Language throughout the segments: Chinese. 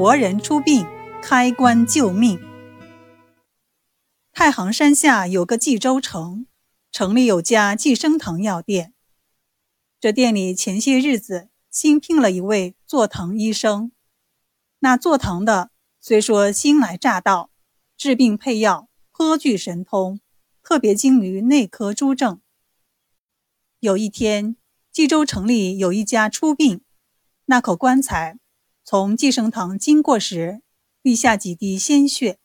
活人出殡，开棺救命。太行山下有个冀州城，城里有家济生堂药店。这店里前些日子新聘了一位坐堂医生。那坐堂的虽说新来乍到，治病配药颇具神通，特别精于内科诸症。有一天，冀州城里有一家出殡，那口棺材从济生堂经过时，滴下几滴鲜血。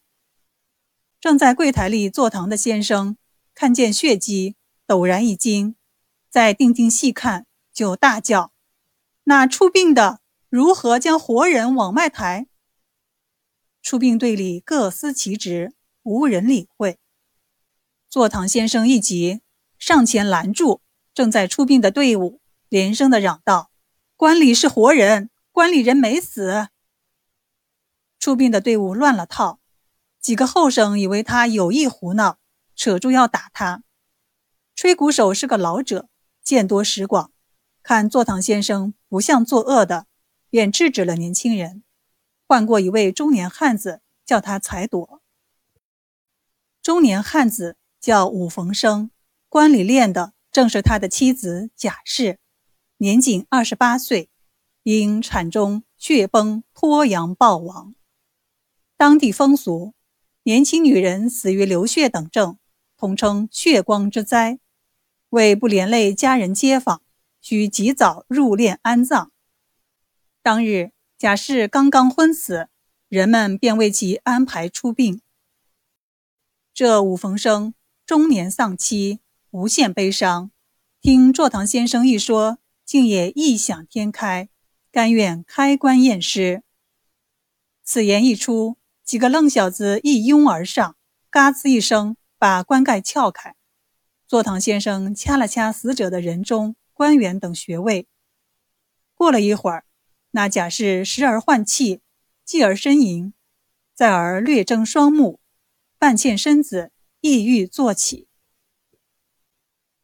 正在柜台里坐堂的先生看见血迹，陡然一惊，再定睛细看，就大叫：“那出殡的如何将活人往外抬？”出殡队里各司其职，无人理会。坐堂先生一急，上前拦住正在出殡的队伍，连声的嚷道：“棺里是活人，棺里人没死。”出殡的队伍乱了套。几个后生以为他有意胡闹，扯住要打他。吹鼓手是个老者，见多识广，看坐堂先生不像作恶的，便制止了年轻人，换过一位中年汉子，叫他才躲。中年汉子叫武逢生，官里练的正是他的妻子贾氏，年仅二十八岁，因产中血崩脱阳暴亡。当地风俗。年轻女人死于流血等症，统称血光之灾。为不连累家人街坊，需及早入殓安葬。当日贾氏刚刚昏死，人们便为其安排出殡。这武逢生中年丧妻，无限悲伤。听坐堂先生一说，竟也异想天开，甘愿开棺验尸。此言一出。几个愣小子一拥而上，嘎吱一声把棺盖撬开。坐堂先生掐了掐死者的人中、官员等穴位。过了一会儿，那贾氏时而换气，继而呻吟，再而略睁双目，半欠身子，抑郁坐起。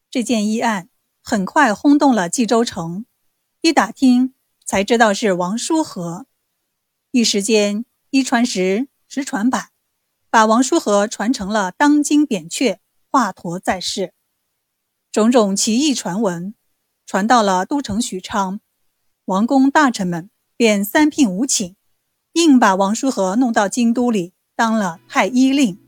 这件医案很快轰动了冀州城，一打听才知道是王叔和。一时间，一传十。十传百，把王叔和传成了当今扁鹊，华佗在世。种种奇异传闻传到了都城许昌，王公大臣们便三聘五请，硬把王叔和弄到京都里当了太医令。